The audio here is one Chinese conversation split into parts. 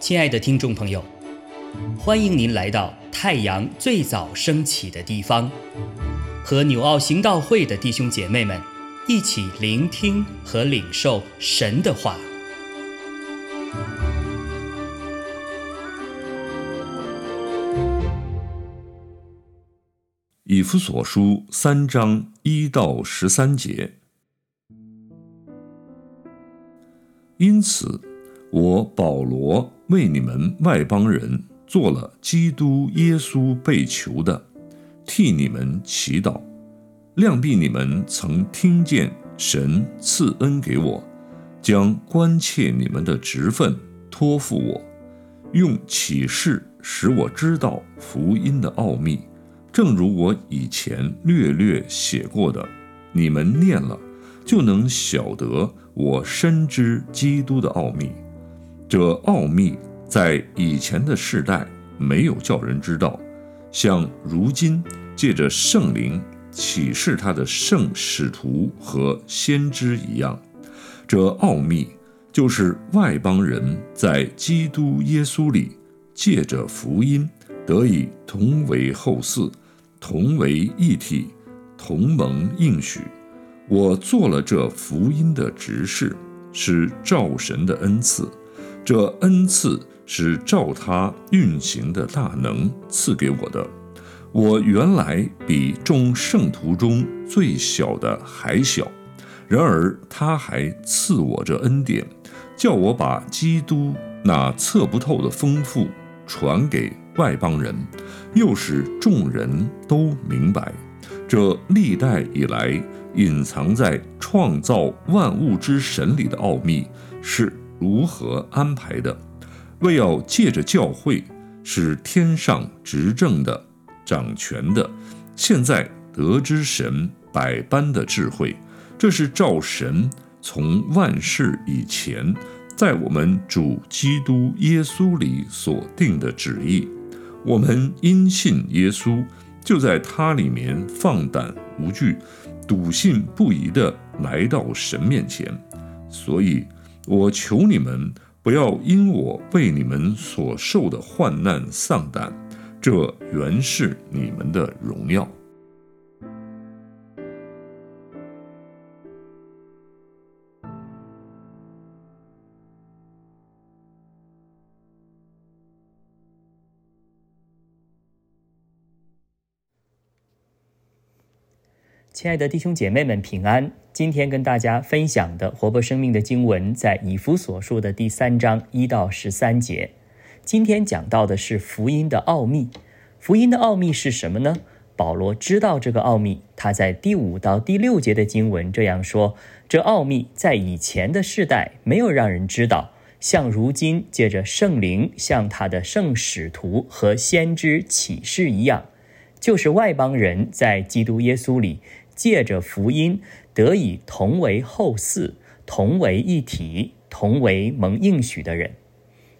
亲爱的听众朋友，欢迎您来到太阳最早升起的地方，和纽奥行道会的弟兄姐妹们一起聆听和领受神的话。以弗所书三章一到十三节，因此，我保罗为你们外邦人做了基督耶稣被囚的，替你们祈祷。量必你们曾听见神赐恩给我，将关切你们的职分托付我，用启示使我知道福音的奥秘。正如我以前略略写过的，你们念了，就能晓得我深知基督的奥秘。这奥秘在以前的世代没有叫人知道，像如今借着圣灵启示他的圣使徒和先知一样。这奥秘就是外邦人在基督耶稣里借着福音得以同为后嗣。同为一体，同盟应许。我做了这福音的执事，是照神的恩赐。这恩赐是照他运行的大能赐给我的。我原来比众圣徒中最小的还小，然而他还赐我这恩典，叫我把基督那测不透的丰富传给。外邦人，又使众人都明白，这历代以来隐藏在创造万物之神里的奥秘是如何安排的，为要借着教会，使天上执政的、掌权的，现在得知神百般的智慧。这是照神从万事以前，在我们主基督耶稣里所定的旨意。我们因信耶稣，就在他里面放胆无惧、笃信不疑地来到神面前。所以，我求你们不要因我被你们所受的患难丧胆，这原是你们的荣耀。亲爱的弟兄姐妹们，平安！今天跟大家分享的活泼生命的经文，在以弗所述的第三章一到十三节。今天讲到的是福音的奥秘。福音的奥秘是什么呢？保罗知道这个奥秘，他在第五到第六节的经文这样说：这奥秘在以前的世代没有让人知道，像如今借着圣灵向他的圣使徒和先知启示一样，就是外邦人在基督耶稣里。借着福音得以同为后嗣，同为一体，同为蒙应许的人。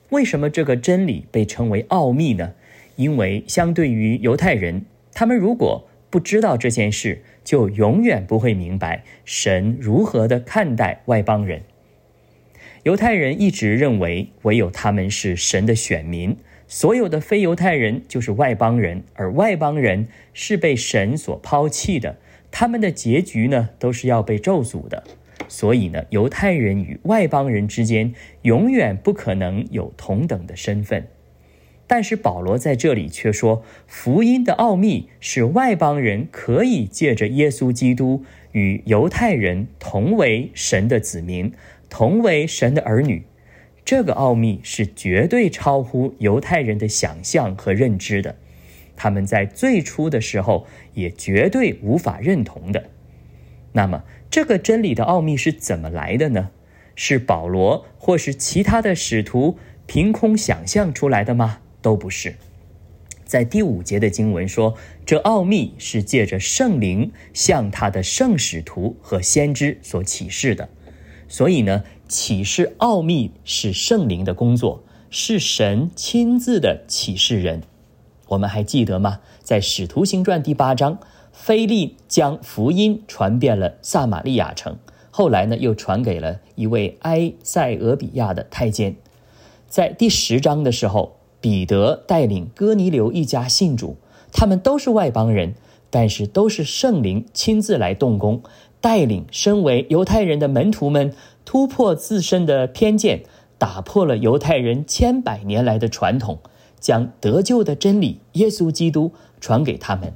为什么这个真理被称为奥秘呢？因为相对于犹太人，他们如果不知道这件事，就永远不会明白神如何的看待外邦人。犹太人一直认为唯有他们是神的选民，所有的非犹太人就是外邦人，而外邦人是被神所抛弃的。他们的结局呢，都是要被咒诅的，所以呢，犹太人与外邦人之间永远不可能有同等的身份。但是保罗在这里却说，福音的奥秘是外邦人可以借着耶稣基督与犹太人同为神的子民，同为神的儿女。这个奥秘是绝对超乎犹太人的想象和认知的。他们在最初的时候也绝对无法认同的。那么，这个真理的奥秘是怎么来的呢？是保罗或是其他的使徒凭空想象出来的吗？都不是。在第五节的经文说，这奥秘是借着圣灵向他的圣使徒和先知所启示的。所以呢，启示奥秘是圣灵的工作，是神亲自的启示人。我们还记得吗？在《使徒行传》第八章，菲利将福音传遍了撒玛利亚城，后来呢又传给了一位埃塞俄比亚的太监。在第十章的时候，彼得带领哥尼流一家信主，他们都是外邦人，但是都是圣灵亲自来动工，带领身为犹太人的门徒们突破自身的偏见，打破了犹太人千百年来的传统，将得救的真理耶稣基督传给他们。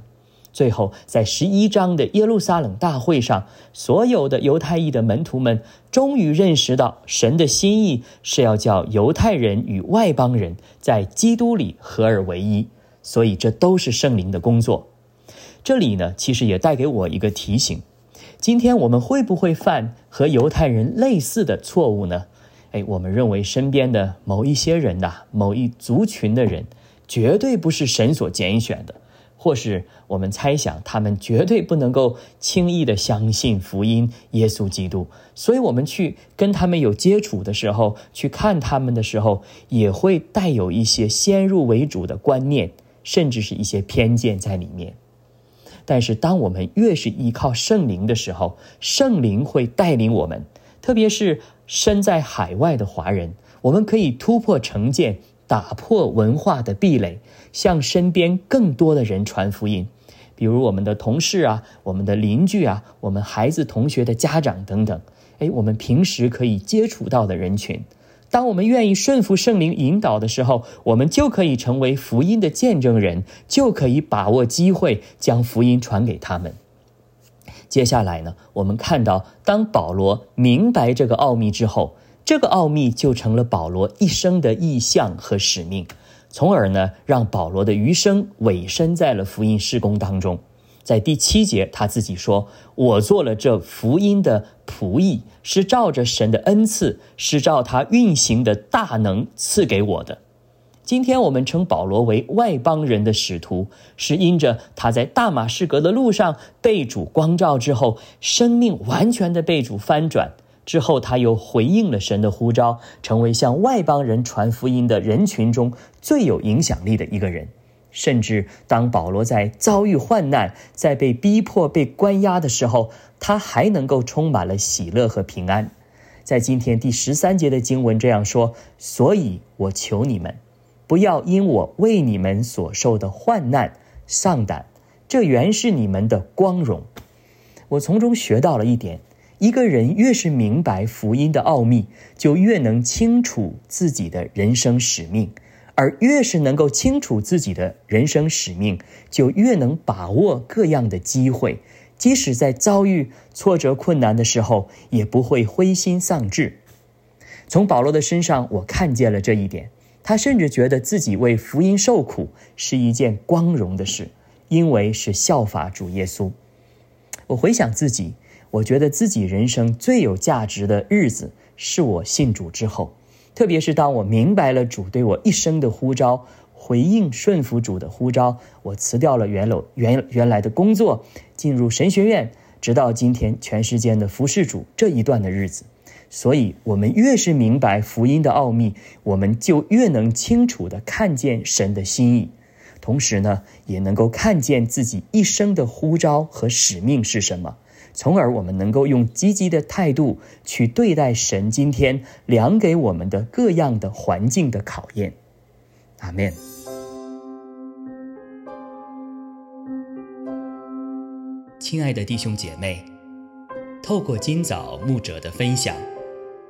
最后，在十一章的耶路撒冷大会上，所有的犹太裔的门徒们终于认识到，神的心意是要叫犹太人与外邦人在基督里合而为一。所以，这都是圣灵的工作。这里呢，其实也带给我一个提醒：今天我们会不会犯和犹太人类似的错误呢？哎，我们认为身边的某一些人呐，某一族群的人，绝对不是神所拣选的。或是我们猜想，他们绝对不能够轻易的相信福音耶稣基督，所以，我们去跟他们有接触的时候，去看他们的时候，也会带有一些先入为主的观念，甚至是一些偏见在里面。但是，当我们越是依靠圣灵的时候，圣灵会带领我们，特别是身在海外的华人，我们可以突破成见。打破文化的壁垒，向身边更多的人传福音，比如我们的同事啊，我们的邻居啊，我们孩子同学的家长等等。哎，我们平时可以接触到的人群，当我们愿意顺服圣灵引导的时候，我们就可以成为福音的见证人，就可以把握机会将福音传给他们。接下来呢，我们看到，当保罗明白这个奥秘之后。这个奥秘就成了保罗一生的意向和使命，从而呢，让保罗的余生委身在了福音施工当中。在第七节，他自己说：“我做了这福音的仆役，是照着神的恩赐，是照他运行的大能赐给我的。”今天我们称保罗为外邦人的使徒，是因着他在大马士革的路上被主光照之后，生命完全的被主翻转。之后，他又回应了神的呼召，成为向外邦人传福音的人群中最有影响力的一个人。甚至当保罗在遭遇患难、在被逼迫、被关押的时候，他还能够充满了喜乐和平安。在今天第十三节的经文这样说：“所以我求你们，不要因我为你们所受的患难丧胆，这原是你们的光荣。”我从中学到了一点。一个人越是明白福音的奥秘，就越能清楚自己的人生使命；而越是能够清楚自己的人生使命，就越能把握各样的机会。即使在遭遇挫折困难的时候，也不会灰心丧志。从保罗的身上，我看见了这一点。他甚至觉得自己为福音受苦是一件光荣的事，因为是效法主耶稣。我回想自己。我觉得自己人生最有价值的日子是我信主之后，特别是当我明白了主对我一生的呼召，回应顺服主的呼召，我辞掉了原楼原原来的工作，进入神学院，直到今天全世界的服侍主这一段的日子。所以，我们越是明白福音的奥秘，我们就越能清楚的看见神的心意，同时呢，也能够看见自己一生的呼召和使命是什么。从而我们能够用积极的态度去对待神今天量给我们的各样的环境的考验。阿门。亲爱的弟兄姐妹，透过今早牧者的分享，